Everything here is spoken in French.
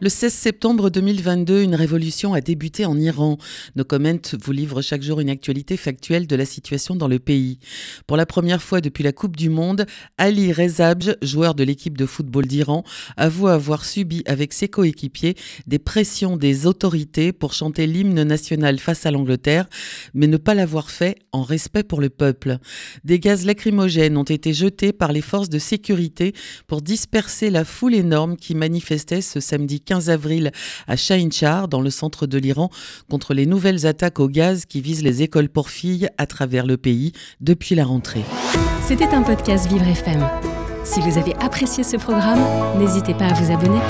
Le 16 septembre 2022, une révolution a débuté en Iran. Nos comments vous livrent chaque jour une actualité factuelle de la situation dans le pays. Pour la première fois depuis la Coupe du Monde, Ali Rezabj, joueur de l'équipe de football d'Iran, avoue avoir subi avec ses coéquipiers des pressions des autorités pour chanter l'hymne national face à l'Angleterre, mais ne pas l'avoir fait en respect pour le peuple. Des gaz lacrymogènes ont été jetés par les forces de sécurité pour disperser la foule énorme qui manifestait ce samedi 15 avril à Shahinchar, dans le centre de l'Iran, contre les nouvelles attaques au gaz qui visent les écoles pour filles à travers le pays depuis la rentrée. C'était un podcast Vivre FM. Si vous avez apprécié ce programme, n'hésitez pas à vous abonner.